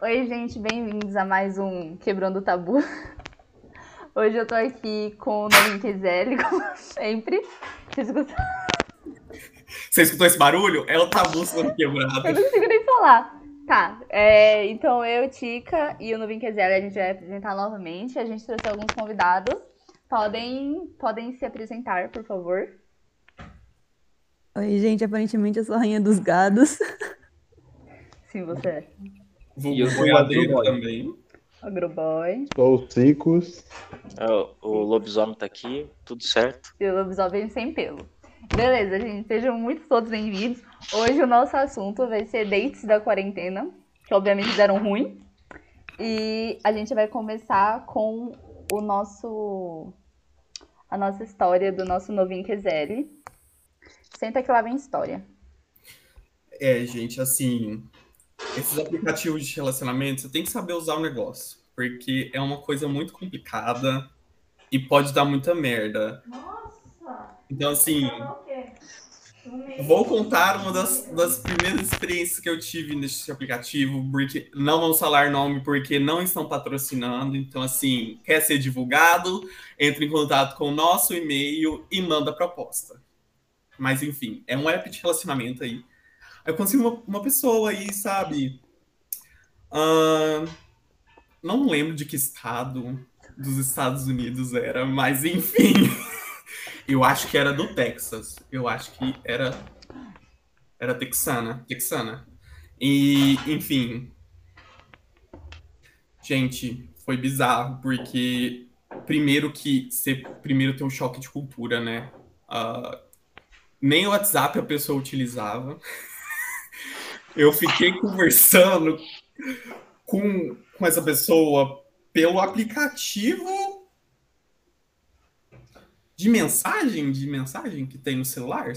Oi, gente, bem-vindos a mais um Quebrando o Tabu. Hoje eu tô aqui com o Novin Quiselli, como sempre. Vocês escutaram? Você escutou esse barulho? É o tabu sendo quebrado. Eu não consigo nem falar. Tá, é, então eu, Tica e o Novin Quiselli, a gente vai apresentar novamente. A gente trouxe alguns convidados. Podem, podem se apresentar, por favor. Oi, gente, aparentemente eu sou a rainha dos gados. Sim, você é. Vou E eu sou o boiadeiro Agroboy. também. Agroboy. Sou o Cicos. É, o- o lobisomem tá aqui, tudo certo. E o lobisomem sem pelo. Beleza, gente, sejam muito todos bem-vindos. Hoje o nosso assunto vai ser dates da quarentena, que obviamente deram ruim. E a gente vai começar com o nosso a nossa história do nosso novinho Kezeli. Senta que lá vem história. É, gente, assim, esses aplicativos de relacionamento, você tem que saber usar o negócio, porque é uma coisa muito complicada e pode dar muita merda. Nossa! Então, assim, vou contar uma das, das primeiras experiências que eu tive nesse aplicativo, porque não vamos falar nome porque não estão patrocinando. Então, assim, quer ser divulgado, entre em contato com o nosso e-mail e manda proposta. Mas, enfim, é um app de relacionamento aí. Eu consegui uma, uma pessoa aí, sabe? Ahn, não lembro de que estado dos Estados Unidos era, mas enfim. Eu acho que era do Texas. Eu acho que era. Era texana. Texana. E, enfim. Gente, foi bizarro, porque primeiro que você primeiro tem um choque de cultura, né? Ah, nem o WhatsApp a pessoa utilizava. Eu fiquei conversando com, com essa pessoa pelo aplicativo de mensagem, de mensagem que tem no celular.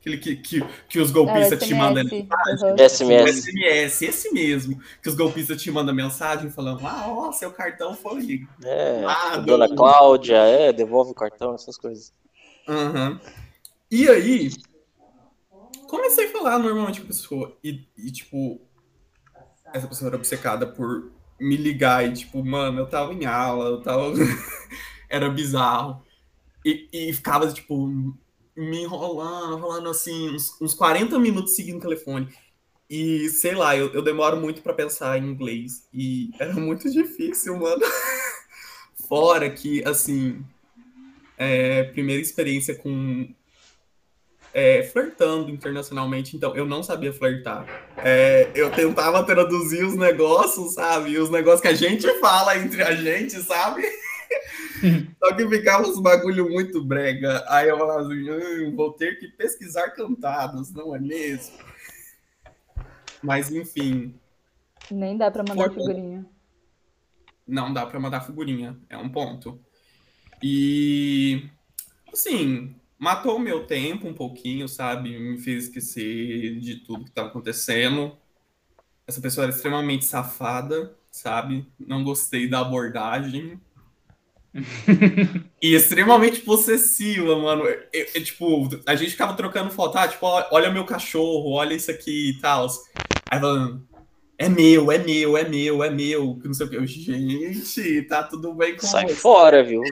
Aquele que, que, que os golpistas te mandam SMS. mensagem. Uhum. O SMS. SMS, esse mesmo. Que os golpistas te mandam mensagem falando: Ah, ó, seu cartão foi. É, Ah, Dona. Cláudia, é, devolve o cartão, essas coisas. Aham. E aí, comecei a falar normalmente com a pessoa. E, e, tipo, essa pessoa era obcecada por me ligar. E, tipo, mano, eu tava em aula, eu tava. era bizarro. E, e ficava, tipo, me enrolando, falando assim, uns, uns 40 minutos seguindo o telefone. E sei lá, eu, eu demoro muito pra pensar em inglês. E era muito difícil, mano. Fora que, assim, é, primeira experiência com é, flertando internacionalmente, então eu não sabia flertar. É, eu tentava traduzir os negócios, sabe? Os negócios que a gente fala entre a gente, sabe? Só que ficava uns bagulho muito brega. Aí eu falava assim, "Hum, vou ter que pesquisar cantados, não é mesmo? Mas enfim, Nem dá pra mandar figurinha. não dá pra mandar figurinha, é um ponto. E assim, matou o meu tempo um pouquinho, sabe? Me fez esquecer de tudo que estava acontecendo. Essa pessoa era extremamente safada, sabe? Não gostei da abordagem. e extremamente possessiva, mano. Eu- eu- tipo, a gente ficava trocando foto, ah, tipo, olha meu cachorro, olha isso aqui e tal. Aí falando, é meu, é meu, é meu, é meu, que não sei o que. Eu, gente, tá tudo bem com Sai você. fora, viu?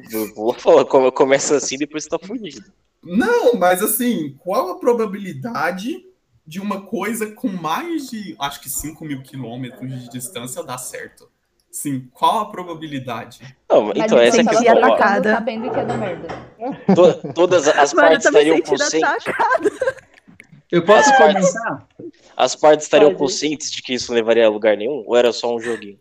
Começa assim, depois você tá fugido. Não, mas assim, qual a probabilidade de uma coisa com mais de, acho que 5 mil quilômetros de distância dar certo? Sim, qual a probabilidade? Não, então, essa é a questão. ó. atacada. sabendo que é da merda. To- todas as Mano, partes estariam conscientes. Eu posso As partes- comentar? As partes estariam conscientes de que isso não levaria a lugar nenhum? Ou era só um joguinho?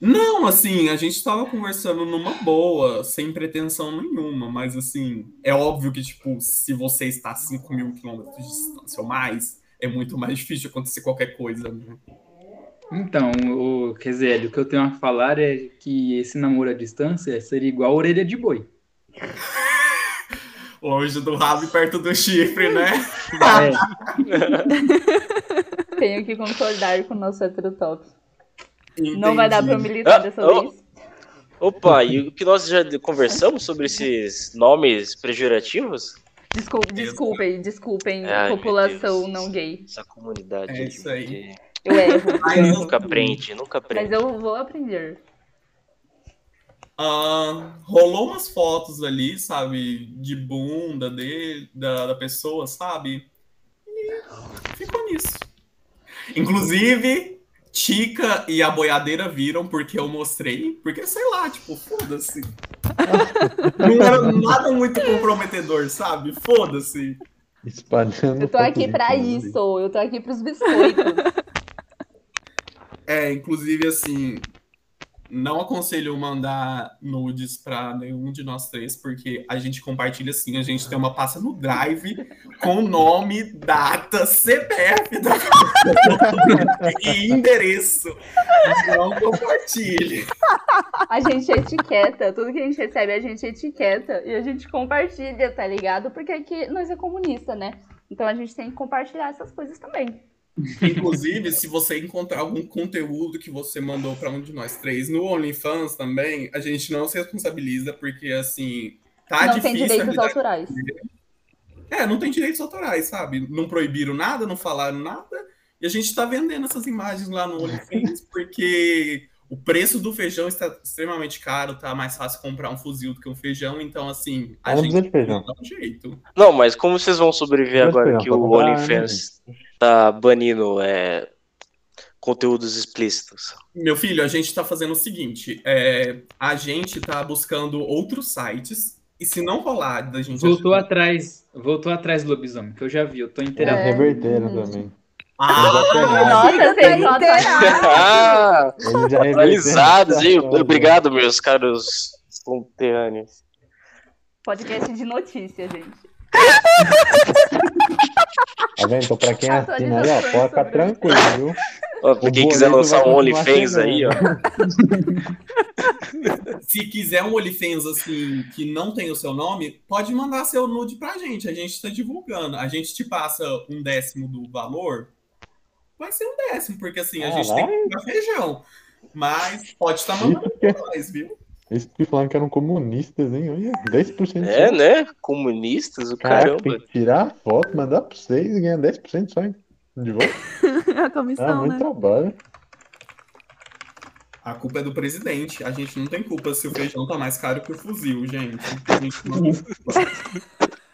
Não, assim, a gente tava conversando numa boa, sem pretensão nenhuma, mas assim, é óbvio que, tipo, se você está a 5 mil quilômetros de distância ou mais, é muito mais difícil acontecer qualquer coisa, né? Então, o Kezélio, o que eu tenho a falar é que esse namoro à distância seria igual a orelha de boi. Longe do rabo e perto do chifre, né? É, Tenho que concordar com o nosso heterotop. Não vai dar pra eu Entendi. militar Ah, dessa oh. vez. Opa, e o que nós já conversamos sobre esses nomes pejorativos? Desculpe, desculpem, desculpem, Ai, população Deus. não gay. Essa comunidade. É isso aí. Eu erro. Mas, Nunca aprende, nunca Mas aprende. eu vou aprender. ah, rolou umas fotos ali, sabe? De bunda dele, da, da pessoa, sabe? E ficou nisso. Inclusive, Tica e a boiadeira viram porque eu mostrei. Porque, sei lá, tipo, foda-se. Não era nada muito comprometedor, sabe? Foda-se. Espalhando. Eu tô aqui pra isso. Eu tô aqui pros biscoitos. É, inclusive, assim, não aconselho mandar nudes pra nenhum de nós três, porque a gente compartilha assim, a gente tem uma pasta no Drive com nome, data, CPF da e endereço. Não compartilhe. A gente etiqueta. Tudo que a gente recebe, a gente etiqueta. E a gente compartilha, tá ligado? Porque aqui nós é comunista, né? Então a gente tem que compartilhar essas coisas também. Inclusive, se você encontrar algum conteúdo que você mandou pra um de nós três no OnlyFans também, a gente não se responsabiliza, porque assim, tá não tem difícil. a direitos autorais. É, não tem direitos autorais, sabe? Não proibiram nada, não falaram nada. E a gente tá vendendo essas imagens lá no OnlyFans porque o preço do feijão está extremamente caro, tá mais fácil comprar um fuzil do que um feijão. Então, assim, a Não gente precisa de feijão. dá um jeito. Não, mas como vocês vão sobreviver agora que o comprar, OnlyFans tá banindo é, conteúdos explícitos? Meu filho, a gente tá fazendo o seguinte: é, a gente tá buscando outros sites, e se não rolar da gente. Voltou atrás, voltou atrás do lobisomem, que eu já vi, eu tô inteirado. É. reverteram também. Ah, Nossa, só inteirado. ah, hein? Obrigado, meus caros conterrâneos. Podcast de notícia, gente. Tá vendo? Então, pra quem assina aí, ó, pode ficar sobre- tranquilo, viu? Ó, pra quem quiser lançar vai um OnlyFans aí, ó. se quiser um OnlyFans assim que não tem o seu nome, pode mandar seu nude pra gente. A gente tá divulgando. A gente te passa um décimo do valor. Vai ser um décimo, porque assim, a Ah, gente tem que comprar feijão. Mas pode estar mandando pra nós, viu? Eles que falando que eram comunistas, hein? Olha, 10% É, só. né? Comunistas, o Caraca, caramba. tem que tirar a foto, mandar pra vocês e ganhar 10% só, hein? De volta. A Ah, comissão, muito né? trabalho. A culpa é do presidente. A gente não tem culpa se o feijão tá mais caro que o fuzil, gente. A gente não tem culpa.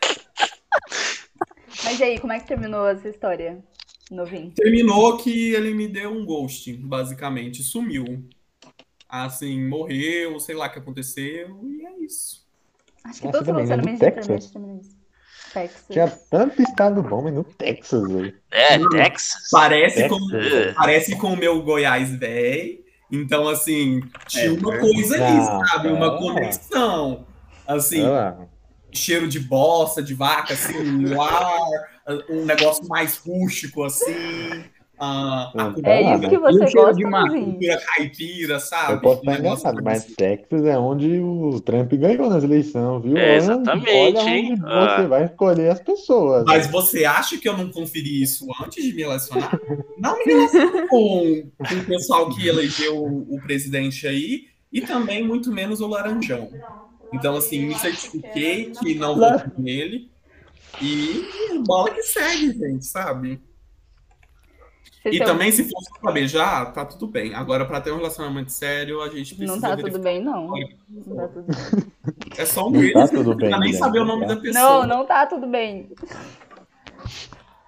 Mas e aí, como é que terminou essa história, novinho? Terminou que ele me deu um ghost, basicamente. Sumiu. Assim, morreu, sei lá o que aconteceu, e é isso. Acho que Nossa, todos os também, né? relacionamentos Do de Texas. internet terminam isso. Texas. Tinha tanto estado bom, mas no Texas, velho. É, Texas. Parece com, É. parece com o meu Goiás velho. Então, assim, tinha É, uma é. coisa ali, Não, sabe? Uma é. conexão. Assim, cheiro de bosta, de vaca, assim, no ar, um negócio mais rústico, assim. A Não, cultura, É isso que o você gosta, de novinho. cultura caipira, sabe? Eu posso estar enganado, mas Texas é onde o Trump ganhou nas eleições, viu? É, exatamente, olha hein? Ah. você vai escolher as pessoas. Mas você acha que eu não conferi isso antes de me relacionar? Não me relaciono com, com o pessoal que elegeu o, o presidente aí e também muito menos o Laranjão. Então, assim, me certifiquei que não votei nele e bola que segue, gente, sabe? Vocês E tão- também, se fosse pra beijar, tá tudo bem. Agora, pra ter um relacionamento sério, a gente precisa Não tá tudo bem, não. Não tá tudo bem. É só um Não beijo, tá não tudo bem, precisa nem Guilherme, saber o nome da pessoa. Não, não tá tudo bem.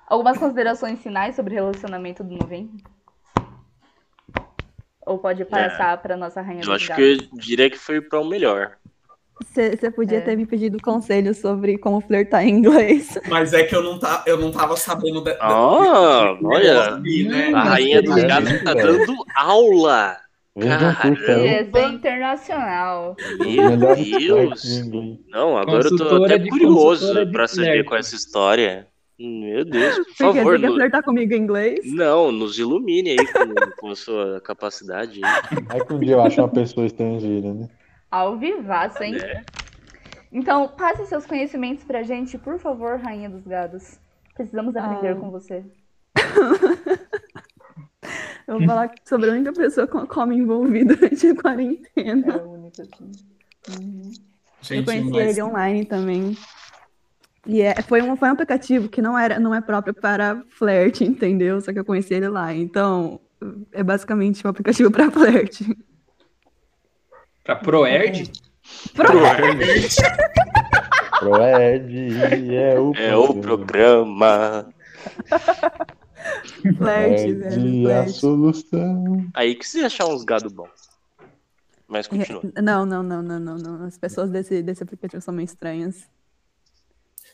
Algumas considerações finais sobre o relacionamento do novinho? Ou pode passar pra nossa rainha Eu acho que eu diria que foi para o melhor. Você podia É. ter me pedido conselho sobre como flertar em inglês. Mas é que eu não, tá, eu não tava sabendo da, da- Ah, desse olha. né? A rainha dos gatos tá dando aula. Um curso aí. Isso é internacional. Meu Deus. Não, agora eu tô até curioso pra saber com essa história. Meu Deus, por Porque favor. você quer no- flertar comigo em inglês? Não, nos ilumine aí com, com a sua capacidade. Aí que um dia eu acho uma pessoa estrangeira, né? Ao vivaço, hein? Né? Então, passe seus conhecimentos pra gente, por favor, rainha dos gados. Precisamos aprender Ah. com você. Eu vou falar sobre a única pessoa com a qual me envolvi durante a quarentena. É a única, assim. Uhum. Eu Gente, conheci mas ele online também. E é, foi, um, foi um aplicativo que não, era, não é próprio para flerte, entendeu? Só que eu conheci ele lá. Então, é basicamente um aplicativo para flerte. Pra Proerd? Proerd é o É o programa. Velho. Proerd é a solução. Aí que você achar uns gado bom. Mas continua. Não, não, não, não, não, não. As pessoas desse, desse aplicativo são meio estranhas.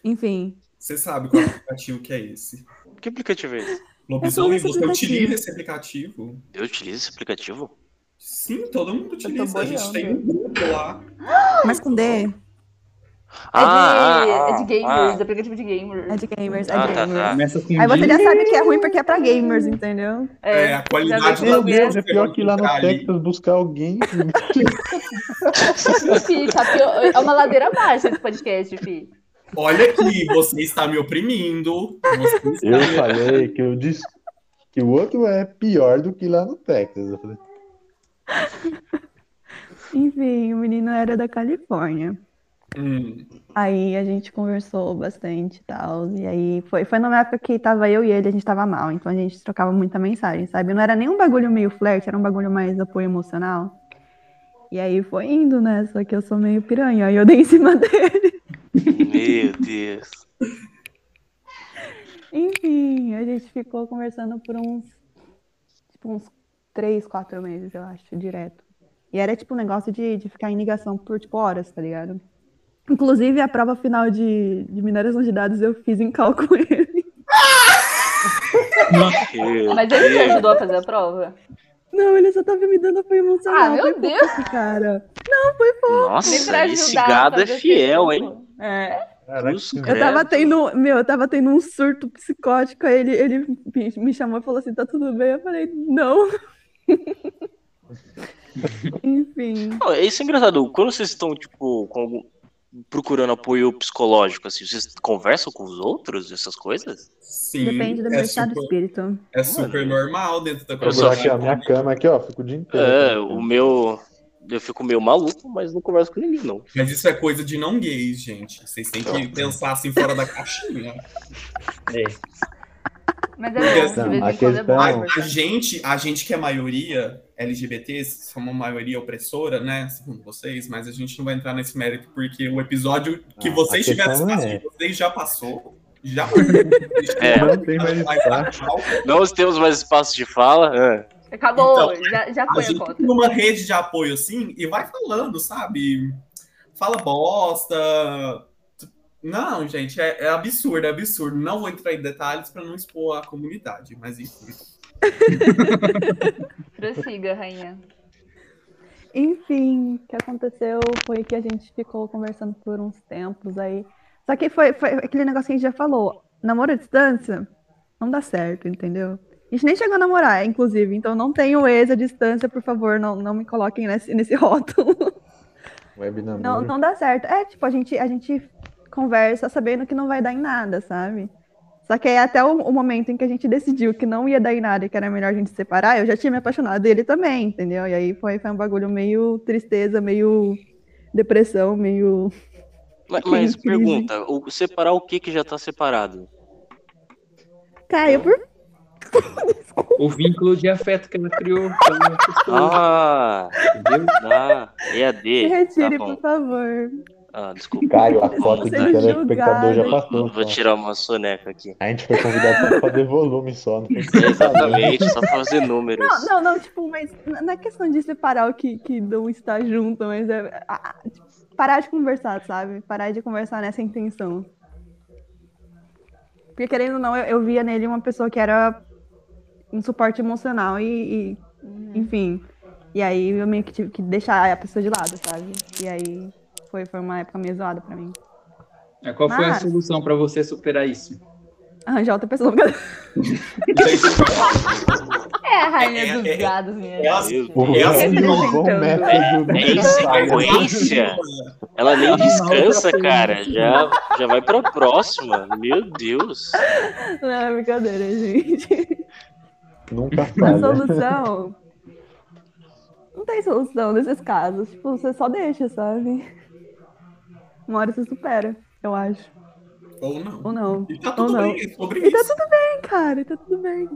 Enfim, Você sabe qual aplicativo que é esse. Que aplicativo é esse? Lobisomem, você aplicativo. utiliza esse aplicativo? Eu utilizo esse aplicativo? Sim, todo mundo utiliza. A gente tem um grupo lá. mas com D, É de, Ah, é ah, de gamers, ah. aplicativo de gamers. é de gamers, é Ah, de tá, gamers. tá. Com Aí você já sabe que é ruim porque é pra gamers, entendeu? É, a qualidade Meu Deus, é pior que ir lá no ali. Texas buscar alguém. Fih, tá pior- É uma ladeira baixa esse podcast, Fih. Olha aqui, você está me oprimindo. Está Eu me- falei que, eu disse que o outro é pior do que lá no Texas. Eu falei, Enfim, o menino era da Califórnia. Hum, Aí a gente conversou bastante e tal. E aí foi, foi numa época que tava eu e ele, a gente tava mal, então a gente trocava muita mensagem, sabe? Não era nem um bagulho meio flerte, era um bagulho mais apoio emocional. E aí foi indo, né? Só que eu sou meio piranha, aí eu dei em cima dele. Meu Deus. Enfim, a gente ficou conversando por uns, tipo, uns três, quatro meses, eu acho, direto. E era tipo um negócio de, de ficar em ligação por tipo horas, tá ligado? Inclusive, a prova final de, de mineração de dados eu fiz em cal com ele. Mas ele te ajudou a fazer a prova? Não, ele só tava me dando apoio emocional. Ah, meu foi Deus. fofo, cara. Nem Nossa, pra esse ajudar a gado é fiel, hein? É. Caraca, Eu tava tendo, meu, eu tava tendo um surto psicótico, aí ele, ele me chamou e falou assim, tá tudo bem? Eu falei, não. Enfim. Não, Isso é engraçado. Quando vocês estão, tipo, com algum- procurando apoio psicológico, assim, vocês conversam com os outros, essas coisas? sim, Depende do meu é estado de super, espírito. é super normal dentro da Eu só vou aqui, ó, minha cama aqui, ó, fico o dia inteiro. É, o meu. Eu fico meio maluco, mas não converso com ninguém, não. Mas isso é coisa de não gays, gente. Vocês têm que pensar assim fora da caixinha. É. Mas é bom, de vez Não, em a quando é bom A, a gente, a gente que é maioria LGBTs, somos uma maioria opressora, né? Segundo vocês, mas a gente não vai entrar nesse mérito, porque o episódio que Ah, vocês a tiveram é- vocês já passou. Já É. Não tem mais espaço. Não temos mais espaço de fala. ah. Acabou, Então, já, já A foi a gente cota. tem uma rede de apoio assim e vai falando, sabe? Fala bosta. Não, gente, é, é absurdo, é absurdo. Não vou entrar em detalhes para não expor a comunidade, mas enfim. Prossiga, rainha. Enfim, o que aconteceu foi que a gente ficou conversando por uns tempos aí. Só que foi, foi aquele negócio que a gente já falou. Namoro à distância não dá certo, entendeu? A gente nem chegou a namorar, inclusive. Então não tenho ex à distância, por favor, não, não me coloquem nesse, nesse rótulo. Web namoro. Não, não dá certo. É, tipo, a gente, a gente conversa sabendo que não vai dar em nada, sabe? Só que aí até o, o momento em que a gente decidiu que não ia dar em nada e que era melhor a gente se separar, eu já tinha me apaixonado dele também, entendeu? E aí foi, foi um bagulho meio tristeza, meio depressão, meio. Mas, mas pergunta, o, separar o que que já tá separado? Caio, por O vínculo de afeto que ela criou a Ah, entendeu? ah, EAD. me retire, Tá bom. por favor. Ah, desculpa. Caio, a cota de telespectador já passou. Vou só. tirar uma soneca aqui. A gente foi convidado pra fazer volume só. Não foi Exatamente, só pra fazer números. Não, não, não, tipo, mas não é questão de separar o que, que não está junto, mas é ah, tipo, parar de conversar, sabe? Parar de conversar nessa intenção. Porque querendo ou não, eu, eu via nele uma pessoa que era um suporte emocional e, e, enfim. E aí eu meio que tive que deixar a pessoa de lado, sabe? E aí foi, foi uma época meio zoada pra mim. Mas Qual foi a Mas- solução pra você superar isso? Arranjar outra pessoa. É a rainha É, dos é, é, gados, minha é a- gente. O É assim, Brasil, ó. bom método. É em sequência? Ela nem descansa, cara. Já, já vai pra próxima. Meu Deus. Não, é brincadeira, gente. Nunca A falha. solução. Não tem solução nesses casos. Tipo, você só deixa, sabe? Uma hora você supera, eu acho. Ou não. Ou não. E tá tudo não. bem, é sobre E tá isso. tudo bem, cara, tá tudo bem.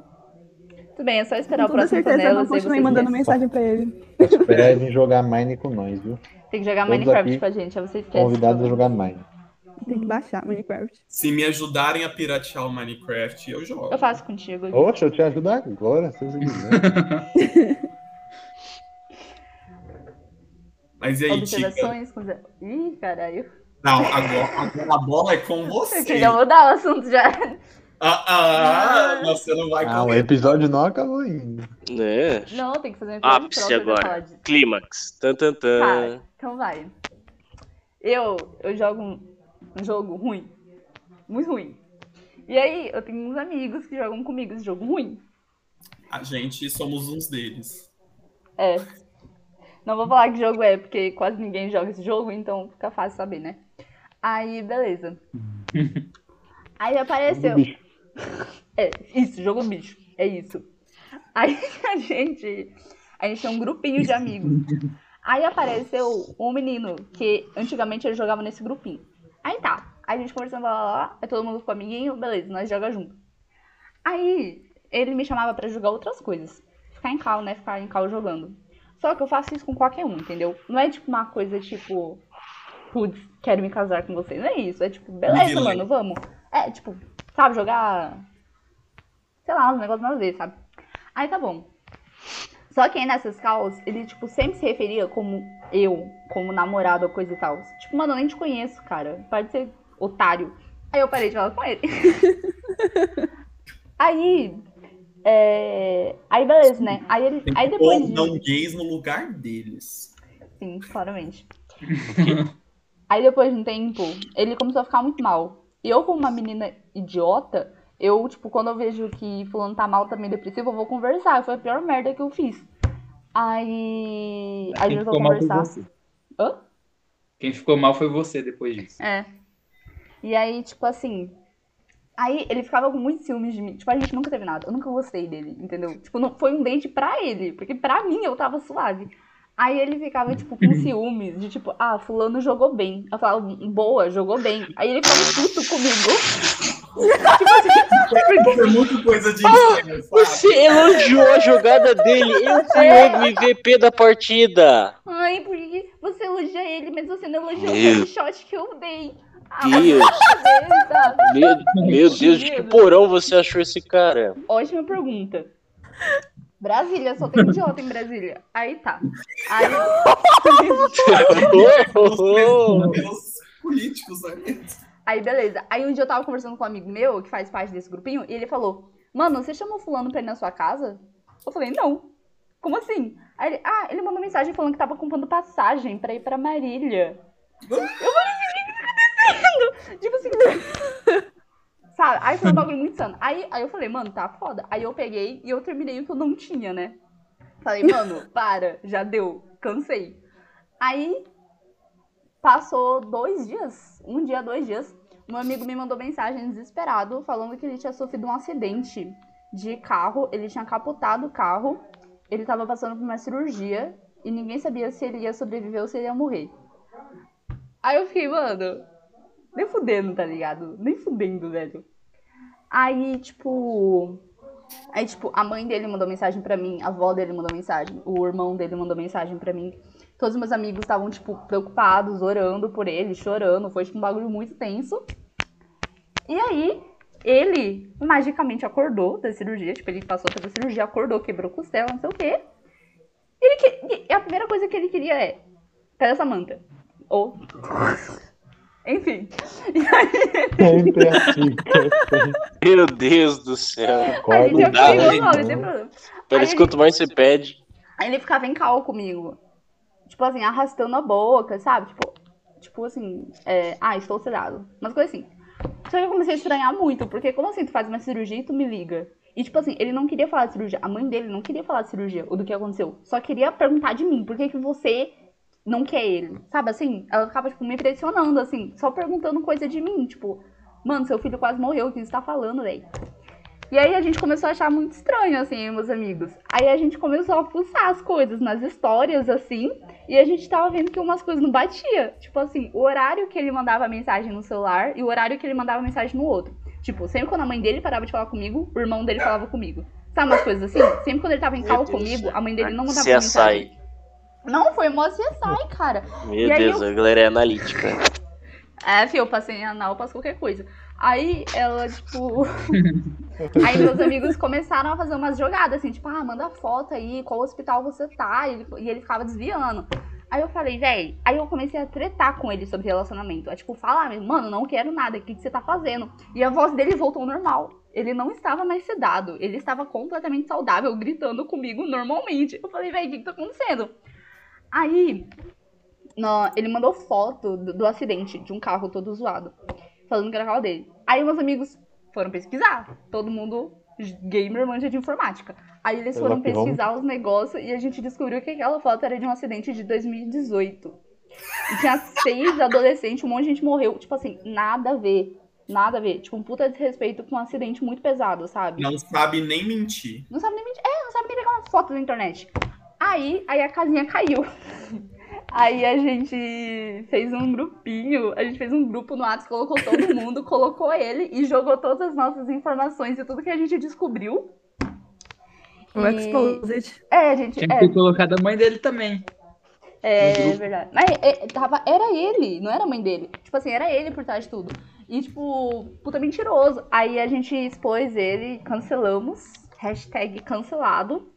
Tudo bem, é só esperar Com o próximo certeza eu panela. não continuei mandando mensagem pra ele. Espera ele jogar Mine com nós, viu? Tem que jogar Todos Minecraft aqui com a gente, aí você esquece. Convidados a jogar Mine. Tem que baixar Minecraft. Se me ajudarem a piratear o Minecraft, eu jogo. Eu faço contigo. Oxe, eu te ajudo agora, se você quiser. Mas e aí, Tica? Observações com... Ih, caralho. Não, agora, agora a bola é com Eu você. queria mudar o assunto já. Ah, ah, você não vai Ah, o episódio não acabou ainda. Né? Não, tem que fazer um episódio Ápice agora. Clímax. Tan, tan, tan. Tá, então vai. Eu, eu jogo um, um jogo ruim. Muito ruim. E aí, eu tenho uns amigos que jogam comigo esse jogo ruim. A gente somos uns deles. É. Não vou falar que jogo é, porque quase ninguém joga esse jogo, então fica fácil saber, né? Aí, beleza. Aí apareceu. É, isso, jogo bicho. É isso. Aí a gente. A gente tem um grupinho de amigos. Aí apareceu um menino que antigamente ele jogava nesse grupinho. Aí tá. Aí a gente conversando, lá, lá, lá, aí todo mundo ficou amiguinho, beleza, nós joga junto. Aí ele me chamava pra jogar outras coisas. Ficar em cal, né? Ficar em cal jogando. Só que eu faço isso com qualquer um, entendeu? Não é tipo uma coisa tipo. Putz, quero me casar com você. Não é isso. É tipo, beleza, mano, vamos. É, tipo, sabe, jogar. Sei lá, uns negócios nada a ver, sabe? Aí tá bom. Só que aí nessas calls, ele, tipo, sempre se referia como eu, como namorado ou coisa e tal. Tipo, mano, eu nem te conheço, cara. Pode ser otário. Aí eu parei de falar com ele. aí. É... Aí beleza, né? Aí, ele... Aí depois. de- não gays no lugar deles. Sim, claramente. Aí depois de um tempo, ele começou a ficar muito mal. E eu, como uma menina idiota, eu, tipo, quando eu vejo que fulano tá mal, tá meio depressivo, eu vou conversar. Foi a pior merda que eu fiz. Aí. Aí Quem eu vou conversar. você. Hã? Quem ficou mal foi você depois disso. É. E aí, tipo assim. Aí ele ficava com muitos ciúmes de mim. Tipo, a gente nunca teve nada. Eu nunca gostei dele, entendeu? Tipo, não foi um date pra ele. Porque pra mim eu tava suave. Aí ele ficava, tipo, com ciúmes de tipo, ah, fulano jogou bem. Eu falava, boa, jogou bem. Aí ele ficava puto comigo. Isso é muito coisa de estranho, sabe? Você elogiou a jogada dele. Eu fui o MVP da partida. Ai, porque você elogia ele, mas você não elogiou o Meu headshot que eu dei. Ah, Deus. beleza. Meu, meu Deus, de que porão você achou esse cara? Ótima pergunta. Brasília, só tem idiota em Brasília. Aí tá. Aí. Políticos? Aí, beleza. Aí um dia eu tava conversando com um amigo meu, que faz parte desse grupinho, e ele falou: Mano, você chamou fulano pra ir na sua casa? Eu falei, não. Como assim? Aí ele, ah, ele mandou mensagem falando que tava comprando passagem pra ir pra Marília. Eu falei o que tá acontecendo? Tipo assim. Sabe? Aí foi um bagulho muito insano. Aí, aí eu falei, mano, tá foda. Aí eu peguei e eu terminei o que eu não tinha, né? Falei, mano, para, já deu, cansei. Aí passou dois dias, um dia, dois dias, um amigo me mandou mensagem desesperado falando que ele tinha sofrido um acidente de carro, ele tinha capotado o carro, ele tava passando por uma cirurgia e ninguém sabia se ele ia sobreviver ou se ele ia morrer. Aí eu fiquei, mano, nem fudendo, tá ligado? Nem fudendo, velho. Aí, tipo. Aí, tipo, a mãe dele mandou mensagem pra mim, a avó dele mandou mensagem, o irmão dele mandou mensagem pra mim. Todos os meus amigos estavam, tipo, preocupados, orando por ele, chorando. Foi, tipo, um bagulho muito tenso. E aí, ele magicamente acordou da cirurgia. Tipo, ele passou pela cirurgia, acordou, quebrou costela, não sei o quê. Ele que... E a primeira coisa que ele queria é: cadê essa manta? Ou. Enfim. Sempre assim. sempre. Meu Deus do céu. Gente é dá, né? não, tem problema. Parece Aí quanto mais você pede. Aí ele ficava em cal comigo. Tipo assim, arrastando a boca, sabe? Tipo, tipo assim, é, ah, estou sedado. Umas coisas assim. Só que eu comecei a estranhar muito, porque como assim tu faz uma cirurgia e tu me liga? E tipo assim, ele não queria falar de cirurgia. A mãe dele não queria falar de cirurgia, ou do que aconteceu. Só queria perguntar de mim, por que que você não quer ele? Sabe assim? Ela ficava, tipo, me pressionando, assim, só perguntando coisa de mim. Tipo, mano, seu filho quase morreu, o que você tá falando, velho? E aí a gente começou a achar muito estranho, assim, meus amigos. Aí a gente começou a fuçar as coisas nas histórias, assim, e a gente tava vendo que umas coisas não batia. Tipo assim, o horário que ele mandava mensagem no celular e o horário que ele mandava mensagem no outro. Tipo, sempre quando a mãe dele parava de falar comigo, o irmão dele falava comigo. Sabe umas coisas assim? Sempre quando ele tava em Deus. comigo, a mãe dele não mandava CSI. mensagem. Não, foi mó CSI, cara. Meu E aí Deus, eu- a galera é analítica. É, filho, eu passei em anal, eu passo qualquer coisa. Aí ela, tipo. aí meus amigos começaram a fazer umas jogadas, assim, tipo, ah, manda foto aí, qual hospital você tá? E ele, e ele ficava desviando. Aí eu falei, véi. Aí eu comecei a tretar com ele sobre relacionamento. É tipo, falar mesmo, mano, não quero nada, o que, que você tá fazendo? E a voz dele voltou ao normal. Ele não estava mais sedado, ele estava completamente saudável, gritando comigo normalmente. Eu falei, véi, o que, que tá acontecendo? Aí, nó- ele mandou foto do, do acidente de um carro todo zoado, falando que era o carro dele. Aí meus amigos foram pesquisar. Todo mundo gamer manja de informática. Aí eles foram pesquisar os negócios e a gente descobriu que aquela foto era de um acidente de 2018. E tinha seis adolescentes, um monte de gente morreu. Tipo assim, nada a ver. Nada a ver. Tipo, um puta desrespeito com um acidente muito pesado, sabe? Não sabe nem mentir. Não sabe nem mentir. É, não sabe nem pegar uma foto na internet. Aí, aí a casinha caiu. Aí a gente fez um grupinho, a gente fez um grupo no WhatsApp, colocou todo mundo, colocou ele e jogou todas as nossas informações e tudo que a gente descobriu. O E- Exposed. É, a gente. Tinha que É, ter colocado a mãe dele também. é verdade. Mas é, tava, era ele, não era a mãe dele. Tipo assim, era ele por trás de tudo. E, tipo, puta mentiroso. Aí a gente expôs ele, cancelamos. Hashtag cancelado.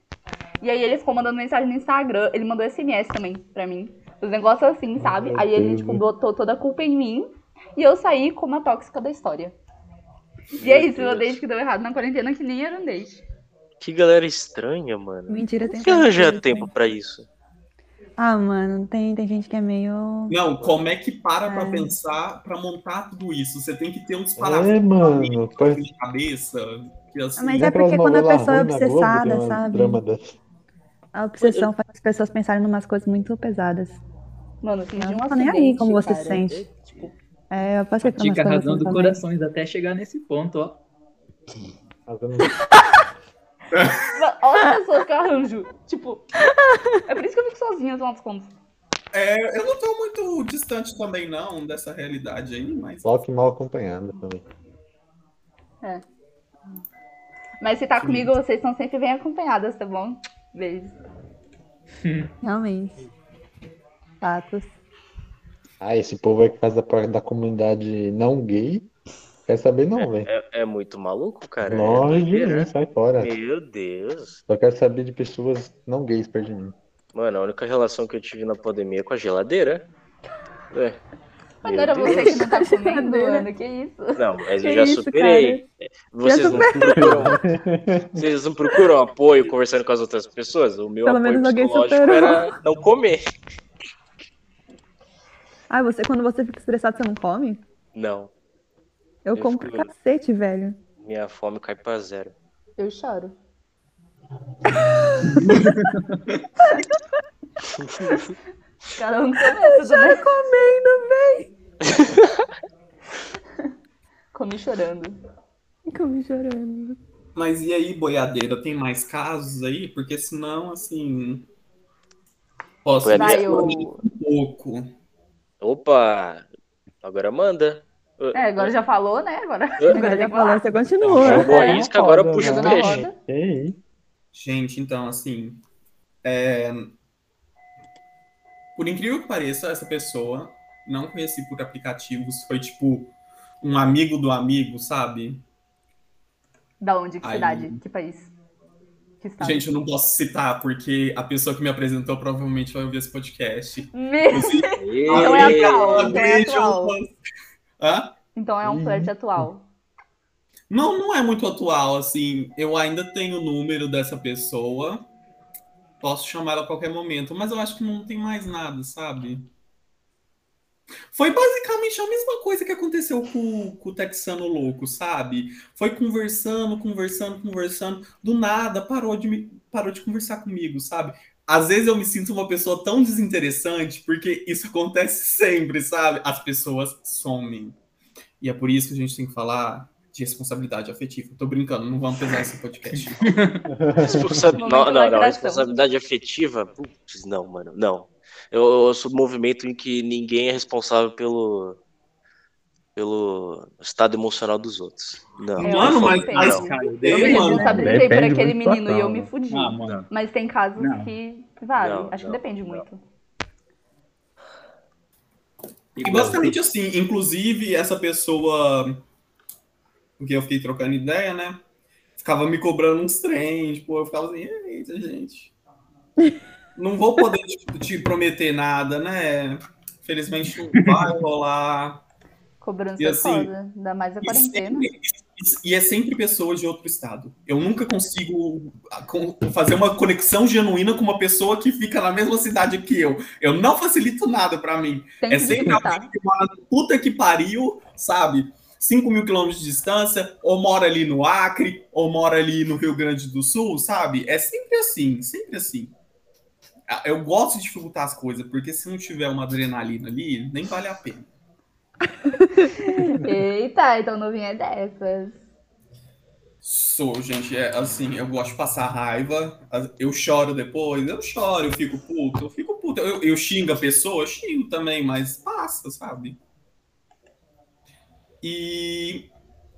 E aí ele ficou mandando mensagem no Instagram. Ele mandou SMS também pra mim. Os negócios assim, sabe? Aí ele, tipo, botou toda a culpa em mim. E eu saí como a tóxica da história. E é isso, meu date que deu errado na quarentena, que nem era um date. Que galera estranha, mano. Mentira, tem Por que arranjar gente- tempo pra isso? Ah, mano, tem, tem gente que é meio. Não, como é que para pra É. pensar pra montar tudo isso? Você tem que ter uns É, parágrafos mano. Na cabeça. Que assim, Mas nem é porque quando a pessoa é na Globo, umas sabe? A obsessão faz as pessoas pensarem em umas coisas muito pesadas. Mano, eu fingi Eu um não tô nem aí acidente, como você cara. se sente. Tipo, É, eu passei por umas Pratica a coisas razão assim do também. corações até chegar nesse ponto, ó. Fazendo- Olha as pessoas que eu arranjo. Tipo, é por isso que eu fico sozinha, no final das contas. é, eu não tô muito distante também, não, dessa realidade aí, mas. Só que mal acompanhada também. Mas se tá comigo, vocês estão sempre bem acompanhadas, tá bom? Beijo. Realmente. Fatos. Ah, esse povo aí que faz da parte da comunidade não gay. Quer saber não, velho. É, é muito maluco, cara. É Longe de mim, sai fora. Meu Deus. Só quero saber de pessoas não gays perto de mim. Mano, a única relação que eu tive na pandemia é com a geladeira. É. Meu era Deus. você que não tá comendo. Ana, que isso? Não, mas eu Que já isso, superei. Vocês Já não procuram. Vocês não procuram apoio conversando com as outras pessoas? O meu Pelo apoio menos alguém psicológico superou. era não comer. Ah, você, quando você fica estressado, você não come? Não. Eu, Eu como pra fico- cacete, velho. Minha fome cai pra zero. Eu choro. Come tudo, né? Comendo, véi. Come chorando. Comi chorando. Mas e aí, boiadeira, tem mais casos aí? Porque senão, assim. Posso. Vai, eu... um pouco. Opa! Agora manda. É, agora já falou, né? Agora, Agora já falou, você continua. Eu vou arrisca, agora Foda, puxa o né? peixe. Que isso? Gente, então, assim. é, Por incrível que pareça, essa pessoa não conheci por aplicativos, foi tipo um amigo do amigo, sabe? Da onde? Que Aí. cidade? Que país? Que estado? Gente, eu não posso citar, porque a pessoa que me apresentou provavelmente vai ouvir esse podcast. Então é atual, então é atual. Hã? Então é um Ih. flerte atual. Não, não é muito atual, assim. Eu ainda tenho o número dessa pessoa. Posso chamar ela a qualquer momento, mas eu acho que não tem mais nada, sabe? Foi basicamente a mesma coisa que aconteceu com, com o texano louco, sabe? Foi conversando, conversando, conversando. Do nada, parou de, me- parou de conversar comigo, sabe? Às vezes eu me sinto uma pessoa tão desinteressante, porque isso acontece sempre, sabe? As pessoas somem. E é por isso que a gente tem que falar de responsabilidade afetiva. Tô brincando, não vamos pesar esse podcast. Responsa- Não, não, não. Responsabilidade afetiva? Putz, não, mano. Não. Eu, eu sou do movimento em que ninguém é responsável pelo. pelo estado emocional dos outros. Não. Mano, eu mas que mas-. Cara, Eu mesmo mano, brinquei por aquele menino e eu me fudi. Ah, mano. Mas tem casos Não. que vale. Não, Acho que não, depende não. muito. E basicamente assim, inclusive essa pessoa com quem eu fiquei trocando ideia, né? Ficava me cobrando uns trem, tipo, eu ficava assim, eita, gente. Não vou poder tipo, te prometer nada, né? Felizmente não vai rolar. Cobrança E é assim, foda. Ainda mais a E quarentena. sempre- E é sempre pessoas de outro estado. Eu nunca consigo ah, fazer uma conexão genuína com uma pessoa que fica na mesma cidade que eu. Eu não facilito nada pra mim. Tem É sempre alguém que mora puta que pariu, sabe? 5 mil quilômetros de distância, ou mora ali no Acre, ou mora ali no Rio Grande do Sul, sabe? É sempre assim, sempre assim. Eu gosto de dificultar as coisas, porque se não tiver uma adrenalina ali, nem vale a pena. Eita, então não vinha dessas. Sou, gente, é assim, eu gosto de passar raiva, eu choro depois, eu choro, eu fico puto, eu fico puto, eu, eu xingo a pessoa, eu xingo também, mas passa, sabe? E,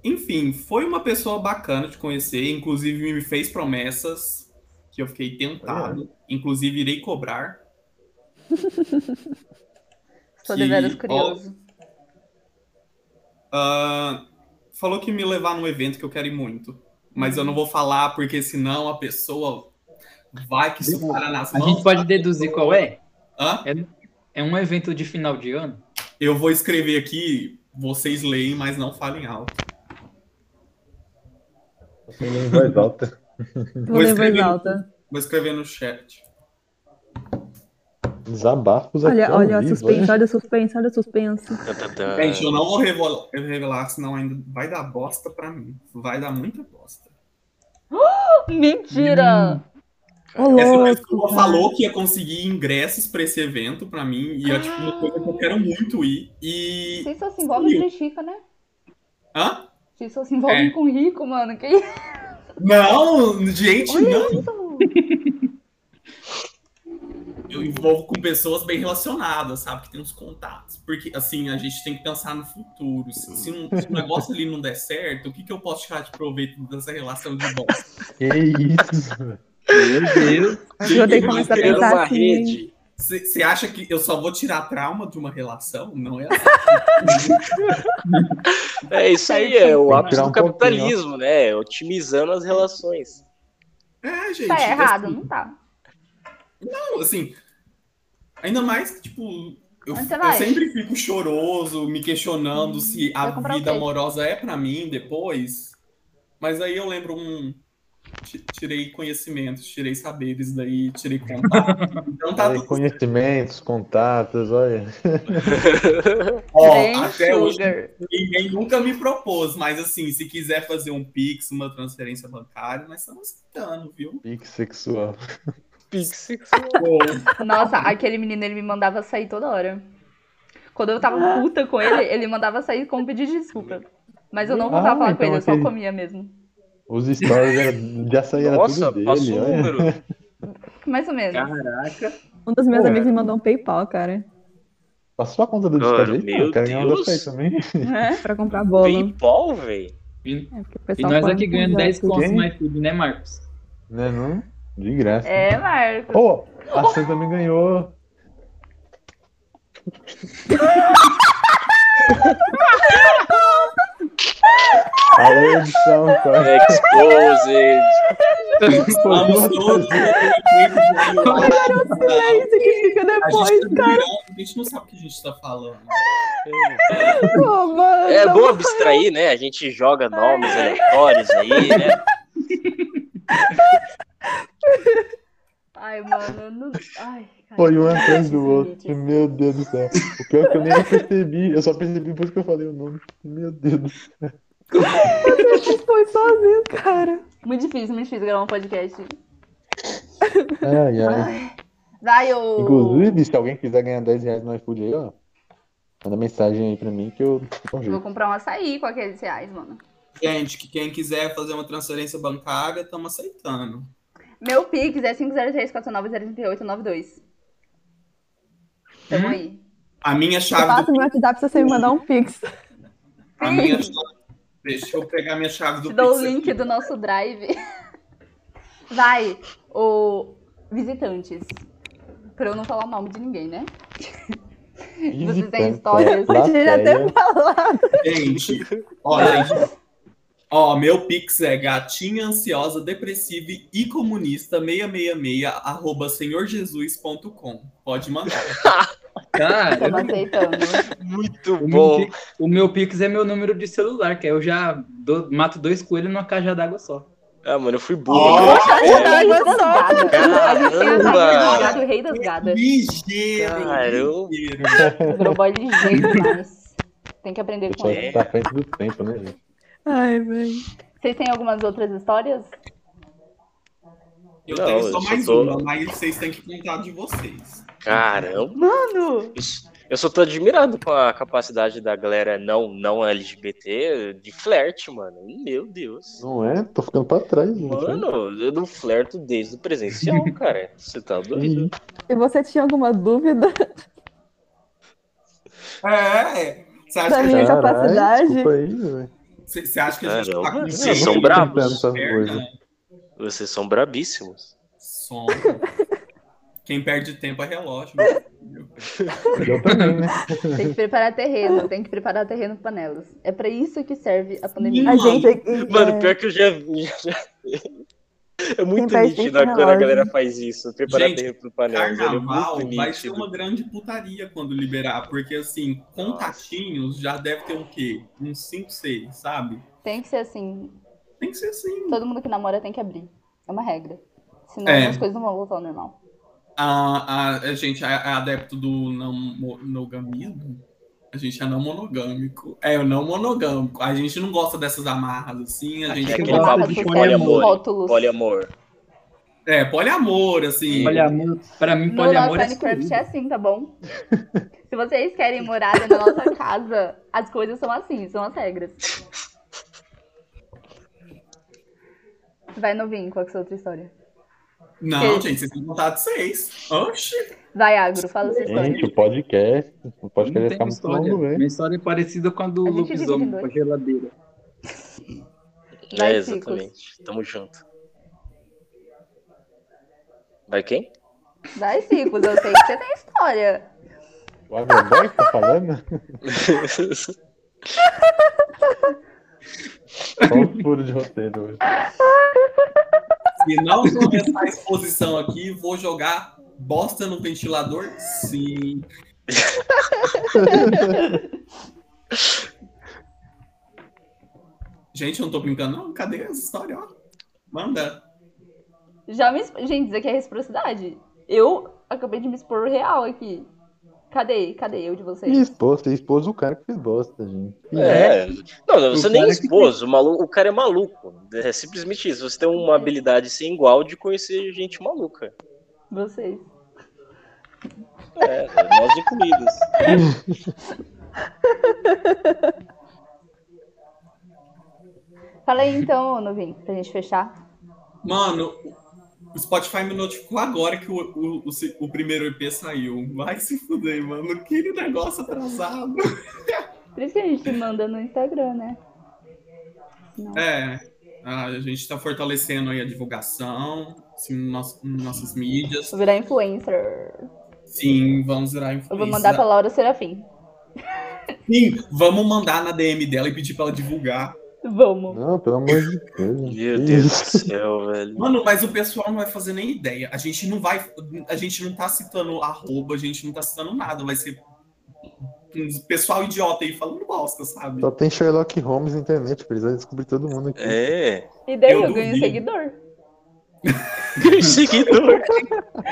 enfim, foi uma pessoa bacana de conhecer, inclusive me fez promessas que eu fiquei tentado, inclusive irei cobrar. Sou Que, deveras ó, curioso. Ah, falou que me levar num evento que eu quero ir muito. Mas eu não vou falar, porque senão a pessoa vai que isso para nas A mãos. gente pode deduzir qual é? Hã? É um evento de final de ano? Eu vou escrever aqui, vocês leem, mas não falem alto. Ler em voz alta. Vou ler em voz escrever. alta. Vou escrever no chat. Desabafos Olha, aqui olha, vivo, suspense, olha o suspense, olha o suspense. Gente, eu não vou revelar, revelar, senão ainda vai dar bosta pra mim. Vai dar muita bosta. Mentira! Ô, Essa louco, pessoa cara. falou que ia conseguir ingressos pra esse evento pra mim. E é tipo uma coisa que eu quero muito ir. E. Vocês só se envolvem com rica, né? Hã? Vocês só se envolvem É. com rico, mano. Que isso? Não, gente, Olha não. eu envolvo com pessoas bem relacionadas, sabe? Que tem uns contatos. Porque, assim, a gente tem que pensar no futuro. Se, se um, se o negócio ali não der certo, o que, que eu posso tirar de proveito dessa relação de bosta? Que isso? Meu Deus. Eu tenho que começar a pensar uma assim. rede. Você acha que eu só vou tirar trauma de uma relação? Não é assim. É isso aí, é o ápice do um capitalismo, né? Otimizando as relações. É, gente. Tá errado, assim, não tá. não, assim, ainda mais que, tipo, eu, eu sempre fico choroso, me questionando se a vida amorosa é pra mim depois. Mas aí eu lembro um. Ti- Tirei conhecimentos, tirei saberes daí, tirei contato. Então tá conhecimentos, contatos, olha. Ó, até hoje ninguém nunca me propôs, mas assim, se quiser fazer um Pix, uma transferência bancária, nós estamos aceitando, viu? Pique sexual. Nossa, aquele menino, ele me mandava sair toda hora. Quando eu tava puta com ele, ele mandava sair com um pedido de desculpa. Mas eu não voltava Ah, a falar com então ele, eu só aquele- comia mesmo. Os stories era, já saíram Nossa, tudo passou dele, o olha. número. Mais ou menos. Caraca. Um dos meus Pô, amigos é. me mandou um PayPal, cara, Passou a conta do Cara, Discord aí? meu Não, quero ganhar um Deus. também. É. pra comprar bolo. Paypal, velho. E, É, e nós aqui ganhando já 10 tudo. contos Quem? no iFood, né, Marcos? Né, não? De graça. É, Marcos. Pô, a Sam também ganhou. Alô, edição, cara. Exposed. Vamos todos Silêncio que fica A depois, gente, tá cara. virando, a gente não sabe o que a gente tá falando. Pô, mano. É bom abstrair, né? A gente joga nomes aleatórios aí, né? Ai, mano, eu não. Ai, cara. Foi um atrás do outro. Meu Deus do céu. O pior é que eu nem percebi. Eu só percebi depois que eu falei o nome. Meu Deus do céu. Foi sozinho, cara. Muito difícil, muito difícil gravar um podcast. Ai, ai. Ai. Vai, ô. Inclusive, se alguém quiser ganhar 10 reais no iFood aí, ó. Manda mensagem aí pra mim que eu Vou comprar um açaí com aqueles reais, mano. Gente, que quem quiser fazer uma transferência bancária, estamos aceitando. Meu Pix é 503-49-038-92. Tamo Hum? aí. A minha Eu chave passo do meu WhatsApp se você me mandar um pix. a minha chave- Deixa eu pegar minha chave do Te dou o Pix link aqui. do nosso drive. Vai, o visitantes. Pra eu não falar o nome de ninguém, né? Vocês têm histórias? Pode já ter falado. Gente, ó. Ó, meu Pix é gatinha ansiosa, depressiva e comunista 666 arroba senhorjesus.com. Pode mandar. Cara, Estamos aceitando. Muito o bom. meu, o meu Pix é meu número de celular, que aí eu já dou- mato dois coelhos numa caixa d'água só. Ah, mano, eu fui burro. Ó, cara. O Caixa rei d'água das só. Caramba. o rei das gadas. Ligeiro? Caramba. ligeiro. Virou boy ligeiro demais. Tem que aprender com ele. tá à frente do tempo, né, gente? Ai, velho. Vocês têm algumas outras histórias? Eu Não, tenho só mais tô- uma, mas vocês têm que contar de vocês. Caramba. Mano! Isso- Eu só tô admirado com a capacidade da galera não, não LGBT de flerte, mano. Meu Deus. Não é? Tô ficando pra trás, gente. Mano, eu não flerto desde o presencial, cara. Você tá doido? Se você tinha alguma dúvida É, você acha da que, minha caralho, capacidade, desculpa aí, velho. Você, acha que a gente tá Caramba, com vocês são bravos. Coisas. Vocês são brabíssimos. Som. Quem perde tempo é relógio. Eu também, né? Tem que preparar terreno, tem que preparar terreno para panelas. É pra isso que serve a pandemia. a gente. Mano, é, pior que eu já vi. É muito nítido quando a galera faz isso. Preparar Gente, terreno pro É Carnaval muito vai ser uma grande putaria quando liberar, porque assim, contatinhos já deve ter o quê? Uns 5, 6, sabe? Tem que ser assim. Tem que ser assim. Todo mundo que namora tem que abrir. É uma regra. Senão É. as coisas não vão voltar ao normal. A, a, a gente é é adepto do não monogamismo. A gente é não monogâmico. É, o não monogâmico. A gente não gosta dessas amarras assim. A gente É Aquele papo de poliamor. poliamor. Rótulos. Poliamor. É, poliamor, assim. Poliamor, pra mim, No poliamor nosso é Minecraft é assim, tá bom? Se vocês querem morar na nossa casa, as coisas são assim, são as regras. Vai, novinho, qual que é a sua outra história? Não, Que- gente, vocês têm contato seis. Oxi. Vai, Agro, fala a sua história. Gente, o podcast. O podcast Não vai ficar muito história. longo, velho. Minha história é parecida com a do A lobisomem com a geladeira. Vai, É, exatamente. Tamo junto. Vai quem? Vai, Cicos, eu sei que você tem história. O Agroberto tá falando? Só os furos de roteiro hoje. Se não começar a exposição aqui, vou jogar bosta no ventilador? Sim. Gente, eu não tô brincando, não. Cadê essa história? Ó? Manda. Já me. Gente, isso aqui é reciprocidade. Eu acabei de me expor real aqui. Cadê? Cadê eu de vocês? E expôs, você expôs o cara que fez bosta, gente. É. Não, não, você O nem cara que expôs. O, maluco, o cara é maluco. É simplesmente isso. Você tem uma habilidade sem igual de conhecer gente maluca. Vocês. É, nós incluídos. Fala aí então, novinho, pra gente fechar. Mano, o Spotify me notificou agora que o, o, o, o primeiro EP saiu. Vai se fuder, mano. Aquele negócio atrasado. Por isso que a gente manda no Instagram, né? Não. É. A gente tá fortalecendo aí a divulgação, assim, nossas mídias. Vou virar influencer. Sim, vamos virar Eu influência. vou mandar pra Laura Serafim. Sim, vamos mandar na DM dela e pedir pra ela divulgar. Vamos. Não, pelo amor de Deus. Meu Deus do céu, velho. Mano, mas o pessoal não vai fazer nem ideia. A gente não vai. A gente não tá citando arroba, a gente não tá citando nada. Vai ser um pessoal idiota aí falando bosta, sabe? Só tem Sherlock Holmes na internet, eles vão descobrir todo mundo aqui. É. E daí Eu eu, ganho duvido. seguidor. Seguidor.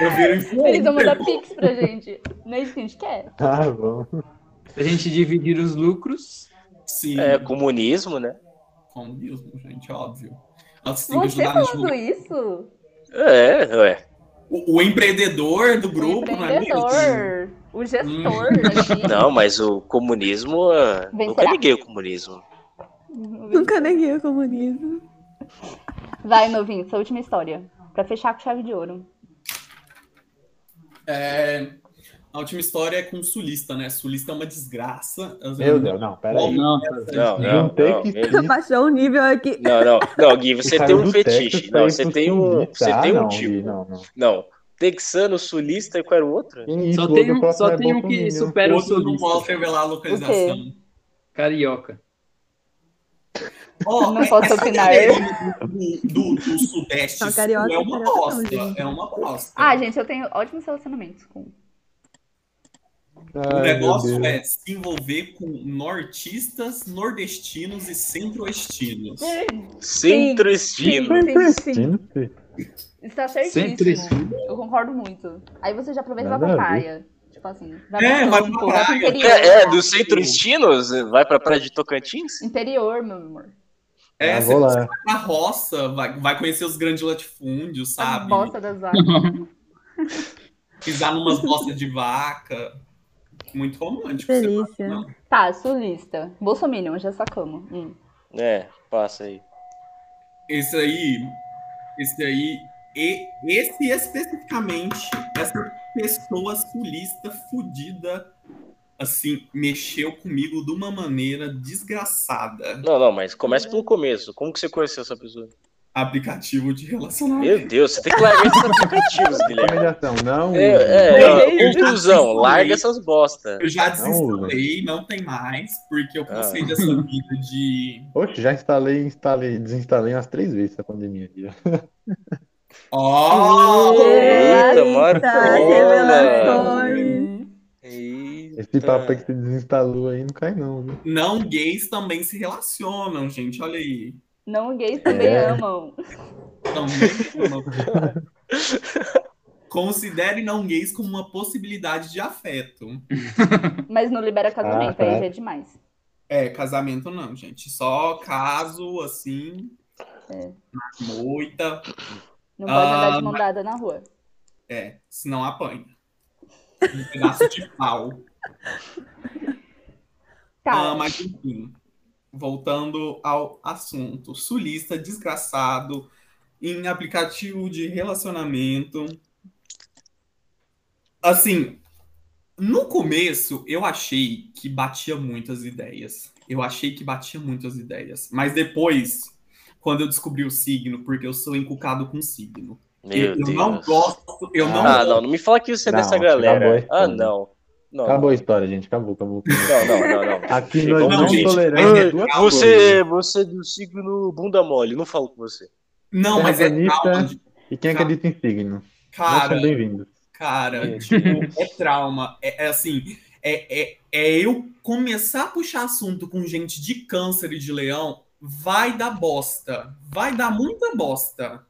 Eu viro Eles vão mandar influencer. pix pra gente. Não é isso que a gente quer? Ah, vamos. A gente dividir os lucros. Sim, É, comunismo, né? Comunismo, gente, óbvio. Temos que Você ajudar a falando isso? É, ué. O, o empreendedor do O grupo, não é mesmo? empreendedor, o gestor aqui. Não, mas o comunismo. ah, Vencerá. Nunca liguei o comunismo. O Nunca neguei o comunismo. Vai, novinho, sua última história. Pra fechar com chave de ouro. É, a última história é com o sulista, né? Sulista é uma desgraça. Meu Deus, não, peraí. Nossa, Não, não, Juntei não, que meu- Baixou o nível aqui. não, não, não, Gui, você tem um fetiche. Não, você tem um, sulista. você Ah, tem um não, tipo. Não, não. Não, texano, sulista e qual era o outro? Isso, Só o tem um, só é tem um que supera o Outro não sulista. posso revelar a localização. Carioca. Ó, Não posso opinar. Do, do, do Sudeste Não, carioca, é uma não, bosta. É uma bosta. Ah, gente, eu tenho ótimos relacionamentos com. O Ai, meu negócio é se envolver com nortistas, nordestinos e centro-oestinos. Centro-estino. Sim. Está certíssimo. Eu concordo muito. Aí você já aproveita e vai Nada pra a praia. Tipo assim, vai É, pra vai campo, pra vai interior. É, é, do centro-estinos? Vai pra praia de Tocantins? Interior, meu amor. É, Ah, você vou vai lá. na roça, vai, vai conhecer os grandes latifúndios, A sabe? bosta das vacas. Pisar numas bostas de vaca. Muito romântico. Delícia. não. Tá, sulista. Bolsominion, já sacamos. Hum. É, passa aí. Esse aí, esse aí, e, esse especificamente, essa pessoa sulista fudida, assim, mexeu comigo de uma maneira desgraçada. Não, não, mas começa pelo começo. Como que você conheceu essa pessoa? Aplicativo de relacionamento. Meu Deus, você tem que largar esses aplicativos, Guilherme. Não. É, é, conclusão, desinstalei. larga essas bosta. Eu já desinstalei, não tem mais, porque eu cansei Ah. dessa vida de. Poxa, já instalei, instalei, desinstalei umas três vezes essa pandemia aqui. ó. Ó! Eita, Marcola! Tá, revelações. Eita. Esse papo que você desinstalou aí não cai não, viu? Não gays também se relacionam, gente. Olha aí. Não gays também É. amam. Também não. Considere não gays como uma possibilidade de afeto. Mas não libera casamento, Ah, tá. aí já é demais. É, casamento não, gente. Só caso, assim, É. na moita. Não pode Ah, andar de mão dada na rua. É, senão apanha. Um pedaço de pau. Tá. Ah, mas enfim, voltando ao assunto. Sulista desgraçado em aplicativo de relacionamento. Assim, no começo eu achei que batia muitas ideias. Eu achei que batia muitas ideias. Mas depois, quando eu descobri o signo, porque eu sou encucado com signo. Meu eu, eu Deus. não gosto, eu não Ah, gosto. não, não me fala que você é Não, dessa galera. Ah, não. Não, Acabou a história, gente. Acabou, acabou. não, não, não. não. Aqui nós vamos, não gente. toleramos é- Você, você é do signo bunda mole, não falo com você. Não, mas é trauma de E quem acredita em signo? Não cara. são bem-vindos. Cara, tipo, é trauma. É, é assim, é, é, é eu começar a puxar assunto com gente de câncer e de leão, vai dar bosta. Vai dar muita bosta.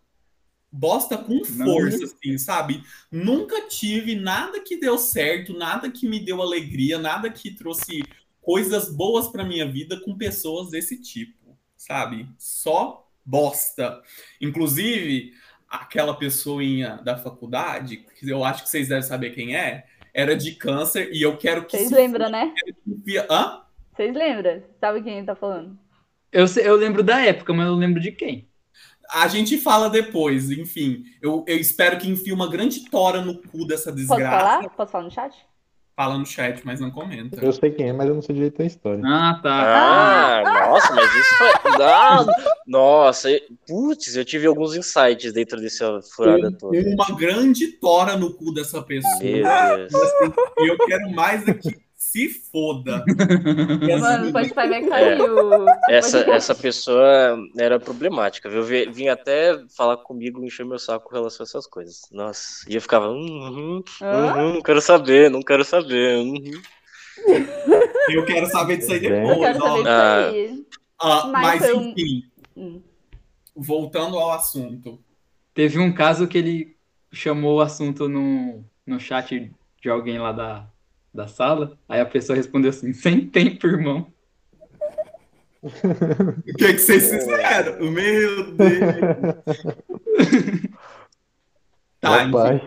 Bosta com Não. força, assim, sabe? Nunca tive nada que deu certo, nada que me deu alegria, nada que trouxe coisas boas pra minha vida com pessoas desse tipo, sabe? Só bosta. Inclusive, aquela pessoinha da faculdade, que eu acho que vocês devem saber quem é, era de câncer e eu quero que Vocês se lembram, né? enfia- Hã? Vocês lembram? Sabe quem tá falando? Eu, sei- eu lembro da época, mas eu não lembro de quem. A gente fala depois, enfim. Eu, eu espero que enfie uma grande tora no cu dessa Posso desgraça. falar? Posso falar no chat? Fala no chat, mas não comenta. Eu sei quem é, mas eu não sei direito a história. Ah, tá. Ah, nossa, mas isso foi. Ah, nossa, putz, eu tive alguns insights dentro dessa furada toda. Uma grande tora no cu dessa pessoa. Meu Deus. E eu quero mais é que se foda. Mano, Spotify vai cair o... Essa, essa pessoa era problemática, viu? Vi- Vinha até falar comigo, encher meu saco com relação a essas coisas. Nossa, e eu ficava, uhum, Hã? uhum, não quero saber, não quero saber. uhum. eu quero saber disso aí Eu Eu depois. quero saber ó. disso Ah. aí. Ah, Mas mas um- enfim, Hum. voltando ao assunto. Teve um caso que ele chamou o assunto no, no chat de alguém lá da, da sala. Aí a pessoa respondeu assim: sem tempo, irmão. O que, que vocês fizeram? Meu Deus. Tá, enfim. Rapaz,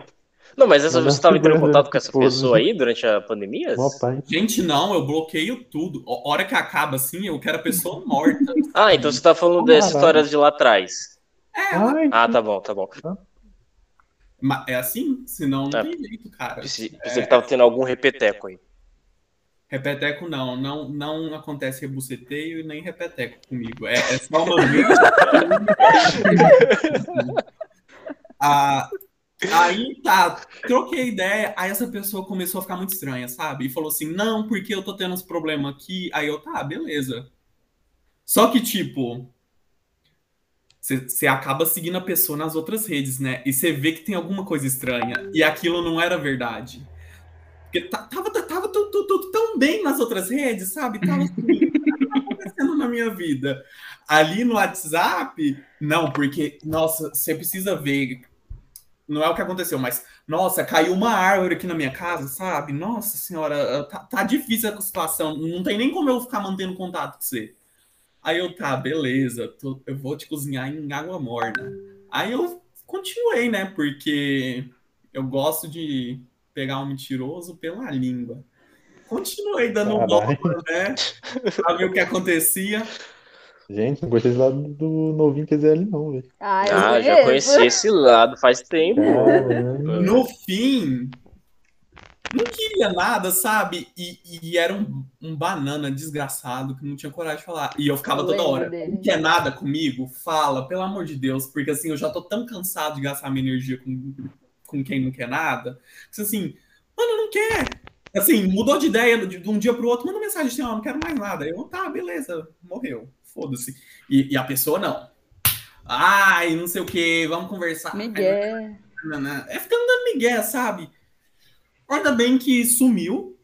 Não, mas essa, você estava entrando em contato com essa pessoa aí durante a pandemia? Pai. Gente, não, eu bloqueio tudo. A hora que acaba assim, eu quero a pessoa morta. Ah, então você tá falando dessa história de lá atrás. Ai, Ah, tá bom, tá bom. Mas é assim, senão não É. tem jeito, cara. Pensei, pensei que tava tendo algum repeteco aí. Repeteco não, não, não acontece rebuceteio e nem repeteco comigo. É, é só uma vez. Ah, aí tá, troquei ideia, aí essa pessoa começou a ficar muito estranha, sabe? E falou assim: não, porque eu tô tendo uns problemas aqui. Aí eu, tá, beleza. Só que, tipo, você acaba seguindo a pessoa nas outras redes, né? E você vê que tem alguma coisa estranha. E aquilo não era verdade. Porque ta- tava, tava tudo, tão bem nas outras redes, sabe? Tava assim, acontecendo na minha vida. Ali no WhatsApp, não, porque, nossa, você precisa ver. Não é o que aconteceu, mas, nossa, caiu uma árvore aqui na minha casa, sabe? Nossa senhora, tá, tá difícil a situação. Não tem nem como eu ficar mantendo contato com você. Aí eu, tá, beleza, tô- eu vou te cozinhar em água morna. Aí eu continuei, né? Porque eu gosto de pegar um mentiroso pela língua. Continuei dando um bola, né? Pra ver o que acontecia. Gente, não gostei desse lado do novinho QZL, não, velho. Ah, eu Ah, já conheci esse lado faz tempo. Caramba. No fim, não queria nada, sabe? E, e era um, um banana desgraçado que não tinha coragem de falar. E eu ficava Eu toda hora. dele. Não quer nada comigo? Fala, pelo amor de Deus. Porque assim, eu já tô tão cansado de gastar minha energia com, com quem não quer nada. Que assim, mano, não quer. Assim, mudou de ideia de, de um dia pro outro, manda mensagem assim, ó, não quero mais nada. Eu, tá, beleza, morreu. Foda-se. E, e a pessoa não. Ai, não sei o que, vamos conversar. Miguel. É ficando dando migué, sabe? Ainda bem que sumiu.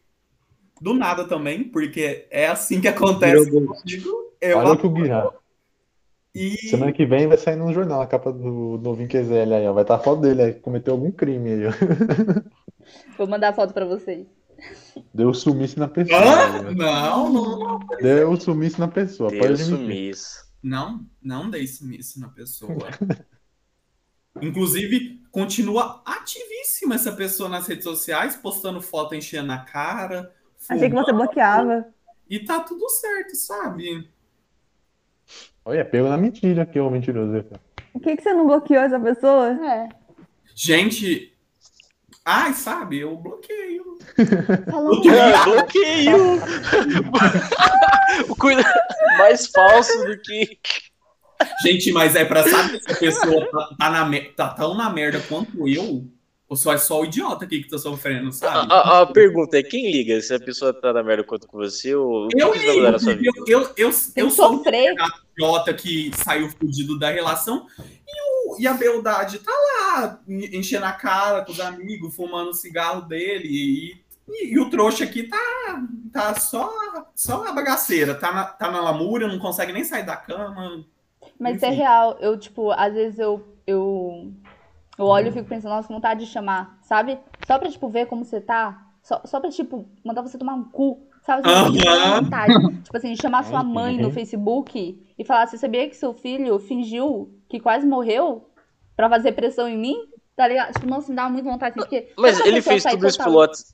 Do nada também, porque é assim que acontece. Eu Olha o que o Gui já. e Semana que vem vai sair no jornal a capa do novinho QZL aí, ó. Vai estar a foto dele aí, cometeu algum crime aí, ó. Vou mandar foto pra vocês. Deu sumiço na pessoa. Aí, Não, não, não. ó. Deu sumiço na pessoa. Admitir. sumiço. Não, não dei sumiço na pessoa. Inclusive, continua ativíssima essa pessoa nas redes sociais, postando foto enchendo a cara. Achei que você fumando, bloqueava. E tá tudo certo, sabe? Olha, pego na mentira aqui, ô mentiroso. Por que, que você não bloqueou essa pessoa? É. Gente. Ai, sabe, eu bloqueio. Falando bloqueio! o cuida mais falso do que. Gente, mas é pra saber se a pessoa tá, tá na, tá tão na merda quanto eu, ou só é só o idiota aqui que tá sofrendo, A, sabe? a- a pergunta é: quem liga? Se a pessoa tá na merda quanto com você ou o Eu que ligo, vida? eu, eu, eu, eu que sou sofrer. idiota que saiu fudido da relação e, o, e a beldade tá lá, en- enchendo a cara com os amigos, fumando o cigarro dele e, e, e o trouxa aqui tá, tá só, só a bagaceira, tá na, tá na lamúria, não consegue nem sair da cama. Mas é Enfim. real, eu, tipo, às vezes eu, eu, eu olho e fico pensando, nossa, vontade de chamar, sabe? Só pra, tipo, ver como você tá. Só, só pra, tipo, mandar você tomar um cu. Sabe? Assim, Aham. vontade. Tipo assim, chamar sua mãe no Facebook e falar, você sabia que seu filho fingiu que quase morreu pra fazer pressão em mim? Tá ligado? Tipo, nossa, me dá muita vontade. Porque Mas ele fez tudo isso pelo WhatsApp.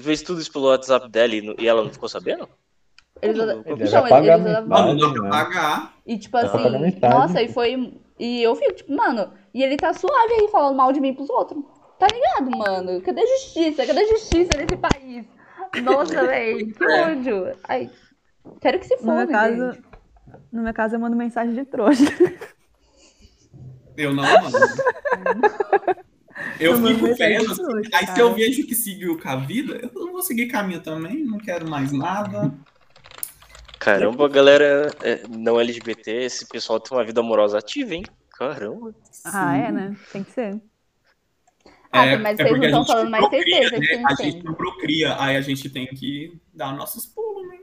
Fez tudo isso pelo WhatsApp dela e, e ela não ficou sabendo? Eles, Ele então, eles, pagar. E tipo assim, nossa, e foi. E eu fico, tipo, mano, e ele tá suave aí falando mal de mim pros outros. Tá ligado, mano? Cadê a justiça? Cadê a justiça nesse país? Nossa, velho, que É. ódio. Ai, quero que se No meu foda, caso, gente. no meu caso, eu mando mensagem de trouxa. Eu não, mano. Eu fico vendo, assim, trouxa, aí se eu vejo que seguiu com a vida, eu não vou seguir com a minha também, não quero mais nada. Caramba, galera é, não LGBT, esse pessoal tem uma vida amorosa ativa, hein? Caramba. Ah, é, né? Tem que ser. Ah, mas vocês não porque a estão falando mais procria, certeza que né? tem A que gente tem. não procria, aí a gente tem que dar nossos pulos, né?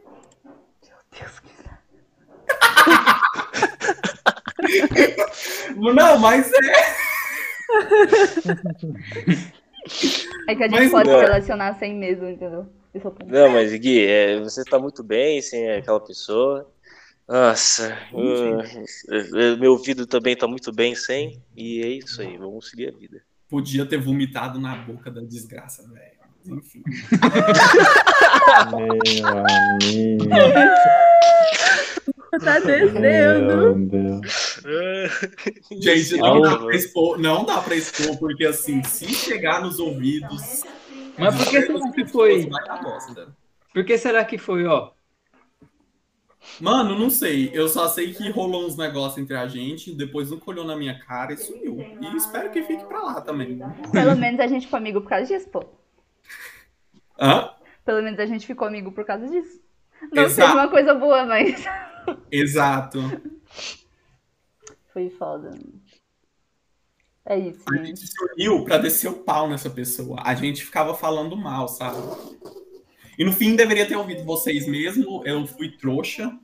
Não, mas é. É que a gente Mas pode não. se relacionar sem medo, entendeu? Esse é o ponto. Não, mas Gui, é, você tá muito bem sem aquela pessoa. Nossa, uh, uh, meu ouvido também tá muito bem sem. E é isso aí, vamos seguir a vida. podia ter vomitado na boca da desgraça, velho. Enfim. Meu amigo. Tá descendo. Gente, não dá, expor, não dá pra expor, porque assim, se chegar nos ouvidos. Mas por que será que foi? Por que será que foi, ó? Mano, não sei. Eu só sei que rolou uns negócios entre a gente, depois nunca olhou na minha cara e sumiu. E espero que fique pra lá também. Pelo menos a gente ficou amigo por causa disso, pô. Hã? Pelo menos a gente ficou amigo por causa disso. Não Exato. seja uma coisa boa, mas Exato. foi foda. É isso, A gente. se uniu pra descer o pau nessa pessoa. A gente ficava falando mal, sabe? E no fim deveria ter ouvido vocês mesmo. Eu fui trouxa.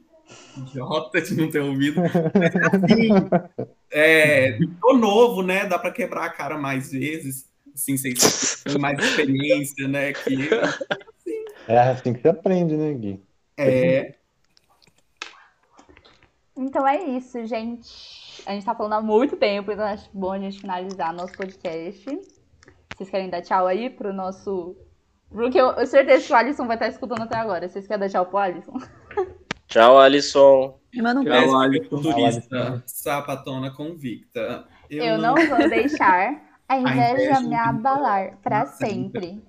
Idiota de não ter ouvido. Mas assim, é, tô novo, né? Dá pra quebrar a cara mais vezes. Assim, vocês têm mais experiência, né? Que eu. É assim que você aprende, né, Gui? É, Então é isso, gente. A gente tá falando há muito tempo, então acho bom a gente finalizar nosso podcast. Vocês querem dar tchau aí pro nosso. Porque eu, eu certeza que o Alisson vai estar escutando até agora. Vocês querem dar tchau pro Alisson? Tchau, Alisson. Manda um Tchau. Alisson. turista, sapatona convicta. Eu, não vou deixar a inveja inveja me abalar pra sempre. sempre.